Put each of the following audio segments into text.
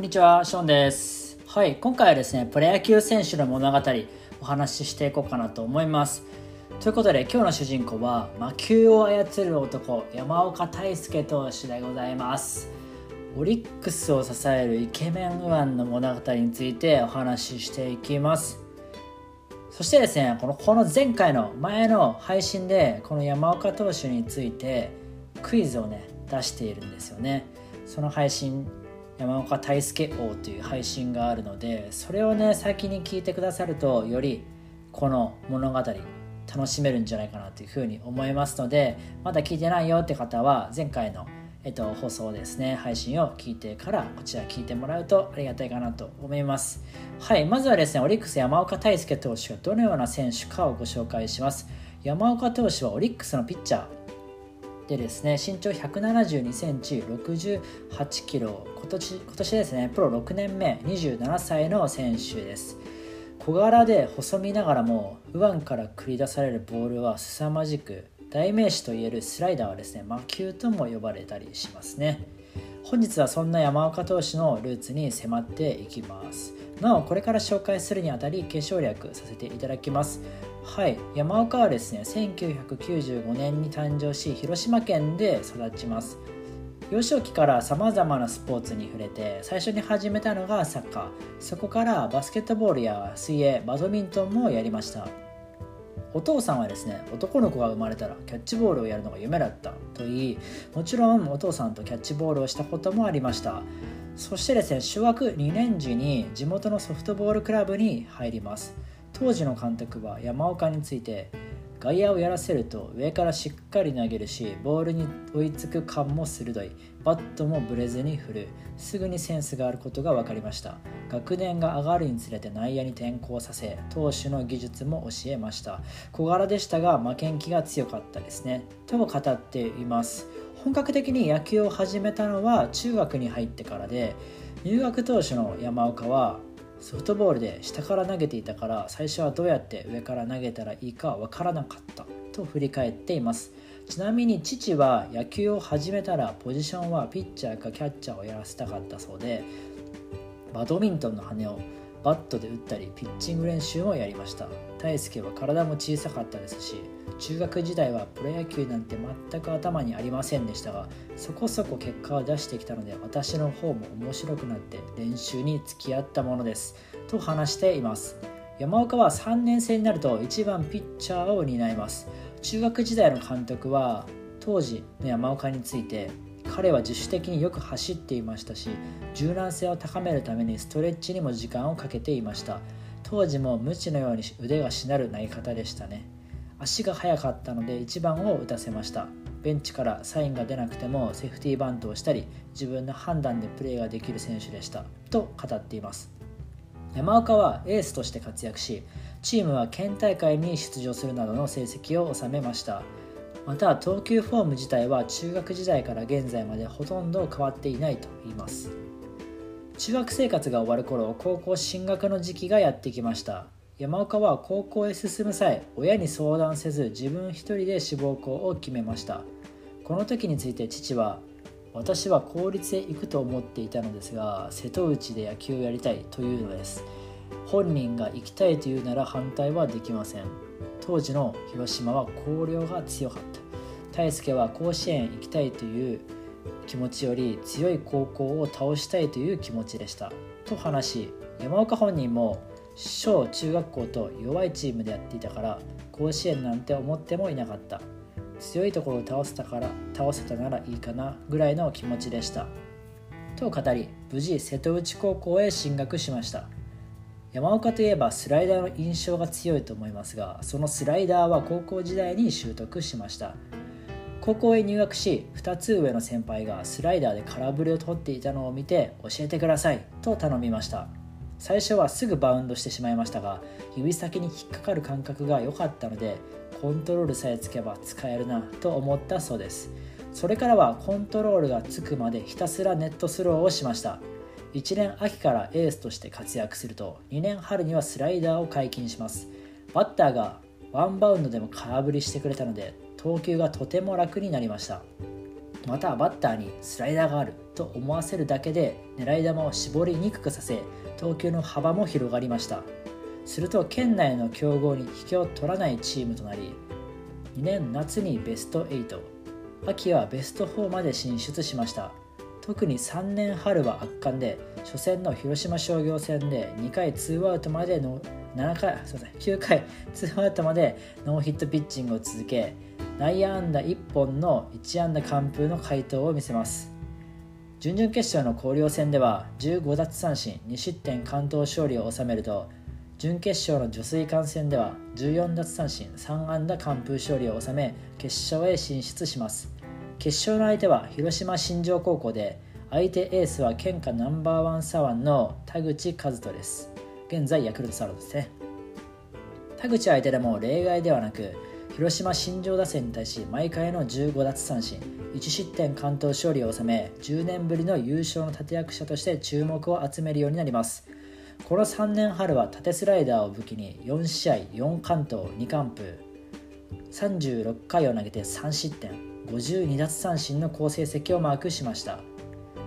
こんにちは、ショーンです。はい、今回はですね、プロ野球選手の物語お話ししていこうかなと思います。ということで、今日の主人公は魔球を操る男、山岡大輔投手でございます。オリックスを支えるイケメン右腕の物語についてお話ししていきます。そしてですね、このこの前回の前の配信で、この山岡投手についてクイズをね、出しているんですよね。その配信山岡大輔王という配信があるのでそれをね先に聞いてくださるとよりこの物語楽しめるんじゃないかなというふうに思いますのでまだ聞いてないよって方は前回の、えっと、放送ですね配信を聞いてからこちら聞いてもらうとありがたいかなと思います。はいまずはですねオリックス山岡大輔投手がどのような選手かをご紹介します。山岡投手はオリックスのピッチャーでですね身長172センチ68キロ。今年今年ですねプロ6年目27歳の選手です。小柄で細身ながらも右腕から繰り出されるボールは凄まじく代名詞といえるスライダーはですね魔球とも呼ばれたりしますね。本日はそんな山岡投手のルーツに迫っていきます。なおこれから紹介するにあたり継承略させていただきます。はい山岡はですね1995年に誕生し広島県で育ちます。幼少期からさまざまなスポーツに触れて最初に始めたのがサッカー。そこからバスケットボールや水泳バドミントンもやりました。お父さんはですね男の子が生まれたらキャッチボールをやるのが夢だった。と言いもちろんお父さんとキャッチボールをしたこともありました。そしてですね小学2年時に地元のソフトボールクラブに入ります。当時の監督は山岡について外野をやらせると上からしっかり投げるしボールに追いつく感も鋭い。バットもブレずに振る。すぐにセンスがあることが分かりました。学年が上がるにつれて内野に転向させ投手の技術も教えました。小柄でしたが負けん気が強かったですね。とも語っています。本格的に野球を始めたのは中学に入ってからで入学当初の山岡はソフトボールで下から投げていたから最初はどうやって上から投げたらいいかわからなかったと振り返っています。ちなみに父は野球を始めたらポジションはピッチャーかキャッチャーをやらせたかったそうでバドミントンの羽をバットで打ったりピッチング練習もやりました。大輔は体も小さかったですし中学時代はプロ野球なんて全く頭にありませんでしたがそこそこ結果を出してきたので私の方も面白くなって練習に付き合ったものです。と話しています。山岡は3年生になると1番ピッチャーを担います。中学時代の監督は当時の山岡について彼は自主的によく走っていましたし柔軟性を高めるためにストレッチにも時間をかけていました。当時も無知のように腕がしなる投げ方でしたね。足が速かったので1番を打たせました。ベンチからサインが出なくてもセーフティーバントをしたり自分の判断でプレーができる選手でした。と語っています。山岡はエースとして活躍しチームは県大会に出場するなどの成績を収めました。また投球フォーム自体は中学時代から現在までほとんど変わっていないと言います。中学生活が終わる頃高校進学の時期がやってきました。山岡は高校へ進む際親に相談せず自分一人で志望校を決めました。この時について父は私は公立へ行くと思っていたのですが瀬戸内で野球をやりたいというのです。本人が行きたいというなら反対はできません。当時の広島は広陵が強かった。大輔は甲子園行きたいという気持ちより強い高校を倒したいという気持ちでした。と話し山岡本人も小中学校と弱いチームでやっていたから甲子園なんて思ってもいなかった。強いところを倒せたから倒せたならいいかなぐらいの気持ちでした。と語り無事瀬戸内高校へ進学しました。山岡といえばスライダーの印象が強いと思いますがそのスライダーは高校時代に習得しました。高校へ入学し2つ上の先輩がスライダーで空振りを取っていたのを見て教えてくださいと頼みました。最初はすぐバウンドしてしまいましたが指先に引っかかる感覚が良かったのでコントロールさえつけば使えるなと思ったそうです。それからはコントロールがつくまでひたすらネットスローをしました。1年秋からエースとして活躍すると2年春にはスライダーを解禁します。バッターがワンバウンドでも空振りしてくれたので投球がとても楽になりました。またバッターにスライダーがあると思わせるだけで狙い球を絞りにくくさせ投球の幅も広がりました。すると県内の強豪に引けを取らないチームとなり2年夏にベスト8秋はベスト4まで進出しました。特に3年春は圧巻で初戦の広島商業戦で2回ツーアウトまでの7回すいません9回ツーアウトまでノーヒットピッチングを続け内野安打1本の1安打完封の回答を見せます。準々決勝の広陵戦では15奪三振2失点完投勝利を収めると準決勝の女水艦戦では14奪三振3安打完封勝利を収め決勝へ進出します。決勝の相手は広島新庄高校で相手エースは県下ナンバーワン左腕の田口和人です。現在ヤクルトスワロですね。田口相手でも例外ではなく広島新庄打線に対し毎回の15奪三振1失点完投勝利を収め10年ぶりの優勝の立役者として注目を集めるようになります。この3年春は縦スライダーを武器に4試合4完投2完封36回を投げて3失点。52奪三振の好成績をマークしました。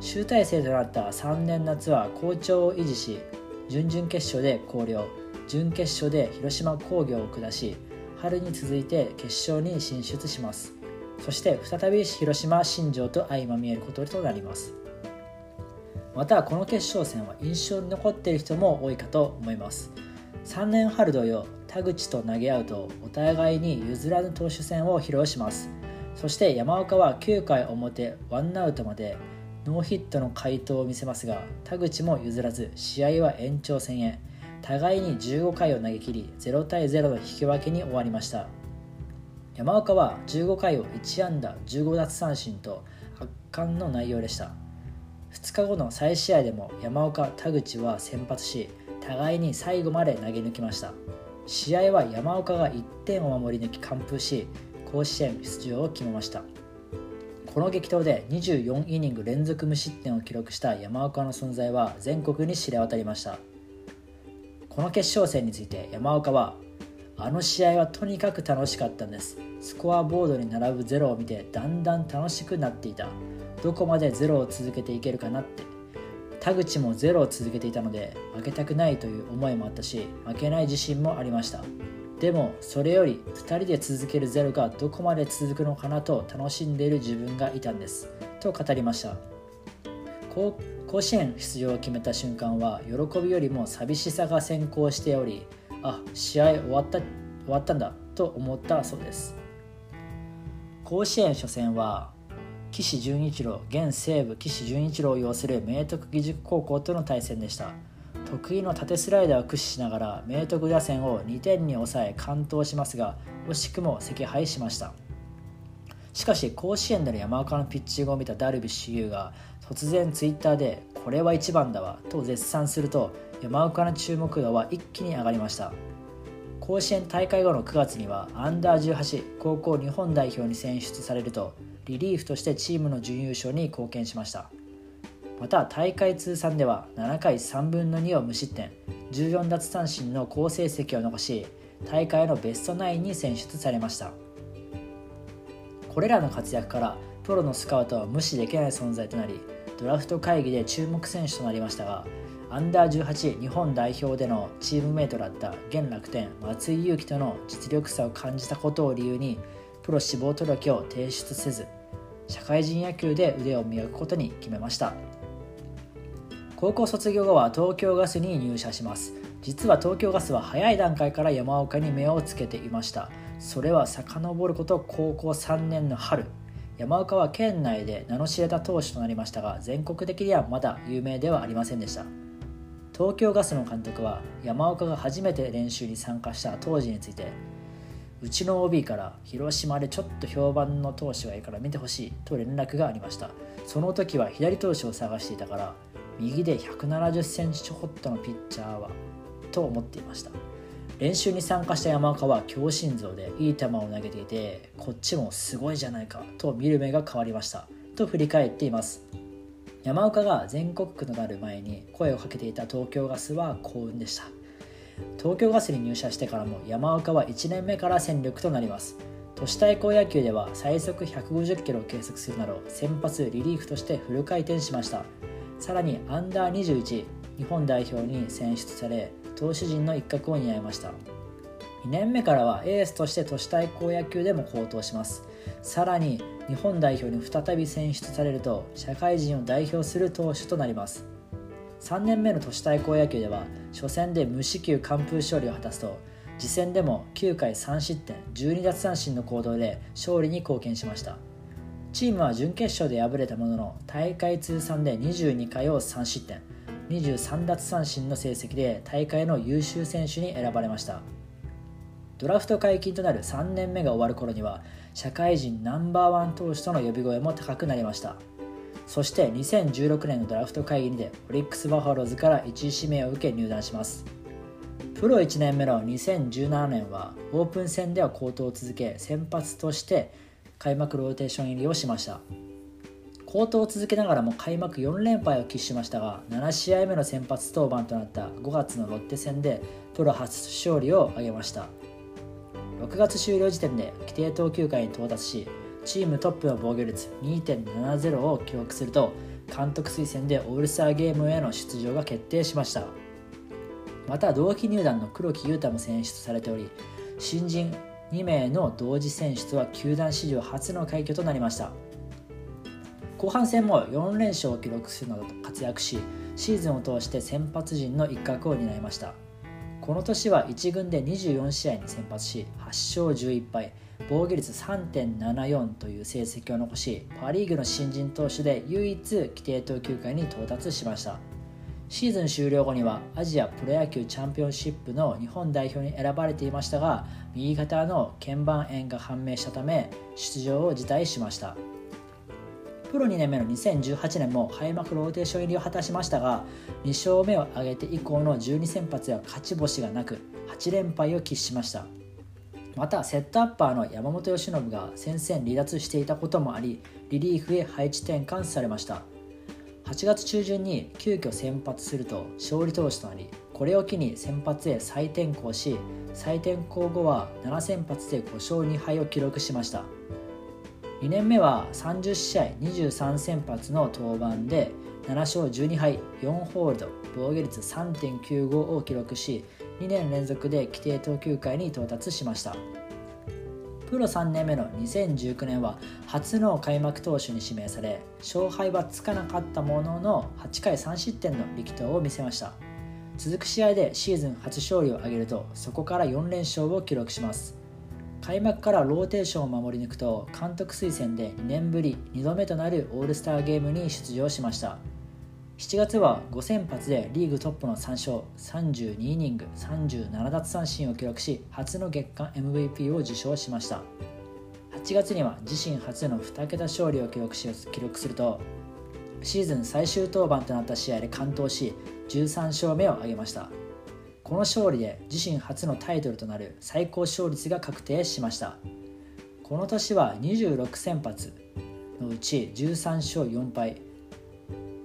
集大成となった3年夏は好調を維持し準々決勝で広陵準決勝で広島工業を下し春に続いて決勝に進出します。そして再び広島新庄と相まみえることとなります。またこの決勝戦は印象に残っている人も多いかと思います。3年春同様田口と投げ合うとお互いに譲らぬ投手戦を披露します。そして山岡は9回表ワンアウトまでノーヒットの回答を見せますが田口も譲らず試合は延長戦へ。互いに15回を投げ切り0対0の引き分けに終わりました。山岡は15回を1安打15奪三振と圧巻の内容でした。2日後の再試合でも山岡田口は先発し互いに最後まで投げ抜きました。試合は山岡が1点を守り抜き完封し甲子園出場を決めました。この激闘で24イニング連続無失点を記録した山岡の存在は全国に知れ渡りました。この決勝戦について山岡はあの試合はとにかく楽しかったんです。スコアボードに並ぶゼロを見てだんだん楽しくなっていた。どこまでゼロを続けていけるかなって。田口もゼロを続けていたので負けたくないという思いもあったし負けない自信もありました。でもそれより2人で続けるゼロがどこまで続くのかなと楽しんでいる自分がいたんですと語りました。甲子園出場を決めた瞬間は喜びよりも寂しさが先行しておりあ試合終わった終わったんだと思ったそうです。甲子園初戦は岸潤一郎現西武岸潤一郎を擁する明徳義塾高校との対戦でした。得意の縦スライダーを駆使しながら明徳打線を2点に抑え完投しますが惜しくも惜敗しました。しかし甲子園での山岡のピッチングを見たダルビッシュ有が突然ツイッターで「これは一番だわ」と絶賛すると山岡の注目度は一気に上がりました。甲子園大会後の9月にはアンダー18高校日本代表に選出されるとリリーフとしてチームの準優勝に貢献しました。また大会通算では7回3分の2を無失点14奪三振の好成績を残し大会のベストナインに選出されました。これらの活躍からプロのスカウトは無視できない存在となりドラフト会議で注目選手となりましたがアンダー18日本代表でのチームメイトだった現楽天松井裕樹との実力差を感じたことを理由にプロ志望届を提出せず社会人野球で腕を磨くことに決めました。高校卒業後は東京ガスに入社します。実は東京ガスは早い段階から山岡に目をつけていました。それは遡ること高校3年の春。山岡は県内で名の知れた投手となりましたが全国的にはまだ有名ではありませんでした。東京ガスの監督は山岡が初めて練習に参加した当時についてうちの OB から広島でちょっと評判の投手がいいから見てほしいと連絡がありました。その時は左投手を探していたから右で1 7 0センチちょこっとのピッチャーはと思っていました。練習に参加した山岡は強心臓でいい球を投げていてこっちもすごいじゃないかと見る目が変わりましたと振り返っています。山岡が全国区となる前に声をかけていた東京ガスは幸運でした。東京ガスに入社してからも山岡は1年目から戦力となります。都市対抗野球では最速150キロを計測するなど先発リリーフとしてフル回転しました。さらにアンダー21日本代表に選出され投手陣の一角を担いました。2年目からはエースとして都市対抗野球でも好投します。さらに日本代表に再び選出されると社会人を代表する投手となります。3年目の都市対抗野球では初戦で無四球完封勝利を果たすと次戦でも9回3失点12奪三振の行動で勝利に貢献しました。チームは準決勝で敗れたものの大会通算で22回を3失点23奪三振の成績で大会の優秀選手に選ばれました。ドラフト解禁となる3年目が終わる頃には社会人ナンバーワン投手との呼び声も高くなりました。そして2016年のドラフト会議でオリックス・バファローズから1位指名を受け入団します。プロ1年目の2017年はオープン戦では好投を続け先発として開幕ローテーション入りをしました。好投を続けながらも開幕4連敗を喫しましたが7試合目の先発登板となった5月のロッテ戦でプロ初勝利を挙げました。6月終了時点で規定投球回に到達しチームトップの防御率2.70を記録すると監督推薦でオールスターゲームへの出場が決定しました。また同期入団の黒木優太も選出されており新人2名の同時選出は球団史上初の快挙となりました。後半戦も4連勝を記録するなど活躍しシーズンを通して先発陣の一角を担いました。この年は1軍で24試合に先発し8勝11敗防御率3.74という成績を残しパ・リーグの新人投手で唯一規定投球回に到達しました。シーズン終了後にはアジアプロ野球チャンピオンシップの日本代表に選ばれていましたが右肩の腱板炎が判明したため出場を辞退しました。プロ2年目の2018年も開幕ローテーション入りを果たしましたが2勝目を挙げて以降の12先発は勝ち星がなく8連敗を喫しました。またセットアッパーの山本由伸が戦線離脱していたこともありリリーフへ配置転換されました。8月中旬に急遽先発すると勝利投手となりこれを機に先発へ再転向し再転向後は7先発で5勝2敗を記録しました。2年目は30試合23先発の登板で7勝12敗4ホールド防御率3.95を記録し2年連続で規定投球回に到達しました。プロ3年目の2019年は初の開幕投手に指名され勝敗はつかなかったものの8回3失点の力投を見せました。続く試合でシーズン初勝利を挙げるとそこから4連勝を記録します。開幕からローテーションを守り抜くと監督推薦で2年ぶり2度目となるオールスターゲームに出場しました。7月は5先発でリーグトップの3勝32イニング37奪三振を記録し初の月間 MVP を受賞しました。8月には自身初の2桁勝利を記録し記録するとシーズン最終登板となった試合で完投し13勝目を挙げました。この勝利で自身初のタイトルとなる最高勝率が確定しました。この年は26先発のうち13勝4敗。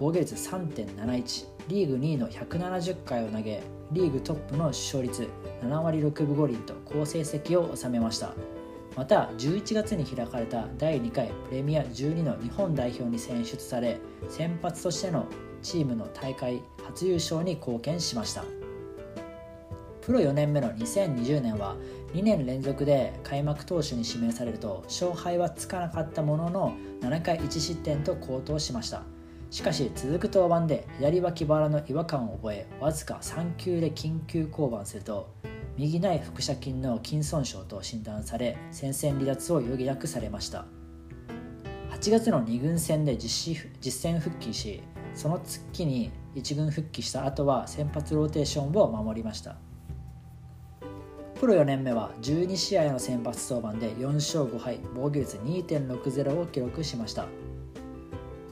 防御率3.71リーグ2位の170回を投げリーグトップの勝率7割6分5厘と好成績を収めました。また11月に開かれた第2回プレミア12の日本代表に選出され先発としてのチームの大会初優勝に貢献しました。プロ4年目の2020年は2年連続で開幕投手に指名されると勝敗はつかなかったものの7回1失点と好投しました。しかし続く登板で左脇腹の違和感を覚えわずか3球で緊急降板すると右内腹斜筋の筋損傷と診断され戦線離脱を余儀なくされました。8月の2軍戦で実実戦復帰しその月に1軍復帰した後は先発ローテーションを守りました。プロ4年目は12試合の先発登板で4勝5敗防御率2.60を記録しました。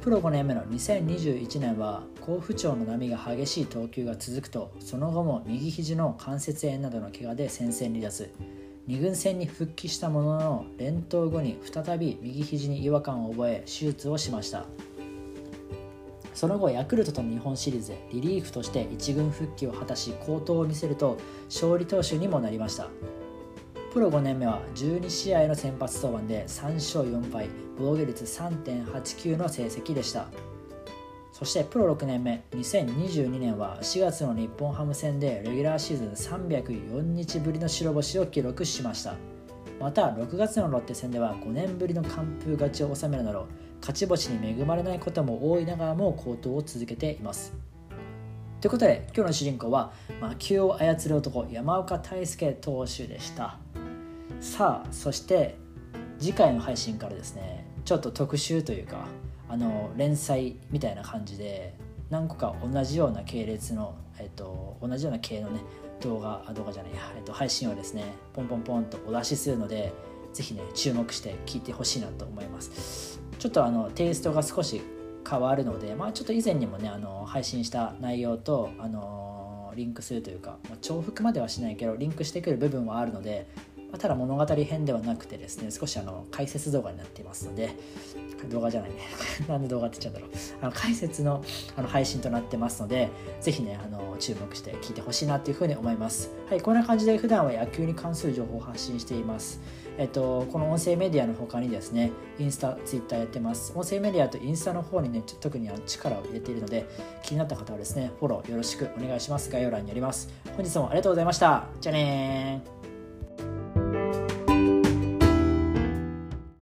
プロ5年目の2021年は好不調の波が激しい投球が続くとその後も右肘の関節炎などの怪我で戦線離脱。2軍戦に復帰したものの連投後に再び右肘に違和感を覚え手術をしました。その後ヤクルトとの日本シリーズでリリーフとして1軍復帰を果たし好投を見せると勝利投手にもなりました。プロ5年目は12試合の先発登板で3勝4敗防御率3.89の成績でした。そしてプロ6年目2022年は4月の日本ハム戦でレギュラーシーズン304日ぶりの白星を記録しました。また6月のロッテ戦では5年ぶりの完封勝ちを収めるなど勝ち星に恵まれないことも多いながらも好投を続けています。ということで今日の主人公は魔球を操る男山岡大輔投手でした。さあそして次回の配信からですねちょっと特集というかあの連載みたいな感じで何個か同じような系列の、えっと、同じような系のね動画動画じゃないや、えっと、配信をですねポンポンポンとお出しするのでぜひね注目して聞いてほしいなと思います。ちょっとあのテイストが少し変わるので、まあ、ちょっと以前にもねあの配信した内容とあのリンクするというか、まあ、重複まではしないけどリンクしてくる部分はあるので、ま、ただ物語編ではなくてですね少しあの解説動画になっていますので動画じゃないね なんで動画って言っちゃうんだろうあの解説のあの配信となってますのでぜひねあの注目して聞いてほしいなっていうふうに思いますはいこんな感じで普段は野球に関する情報を発信していますえっと、この音声メディアの他にですね、インスタ、ツイッターやってます。音声メディアとインスタの方にね、特にあの力を入れているので、気になった方はですね、フォローよろしくお願いします。概要欄にあります。本日もありがとうございました。じゃあねー。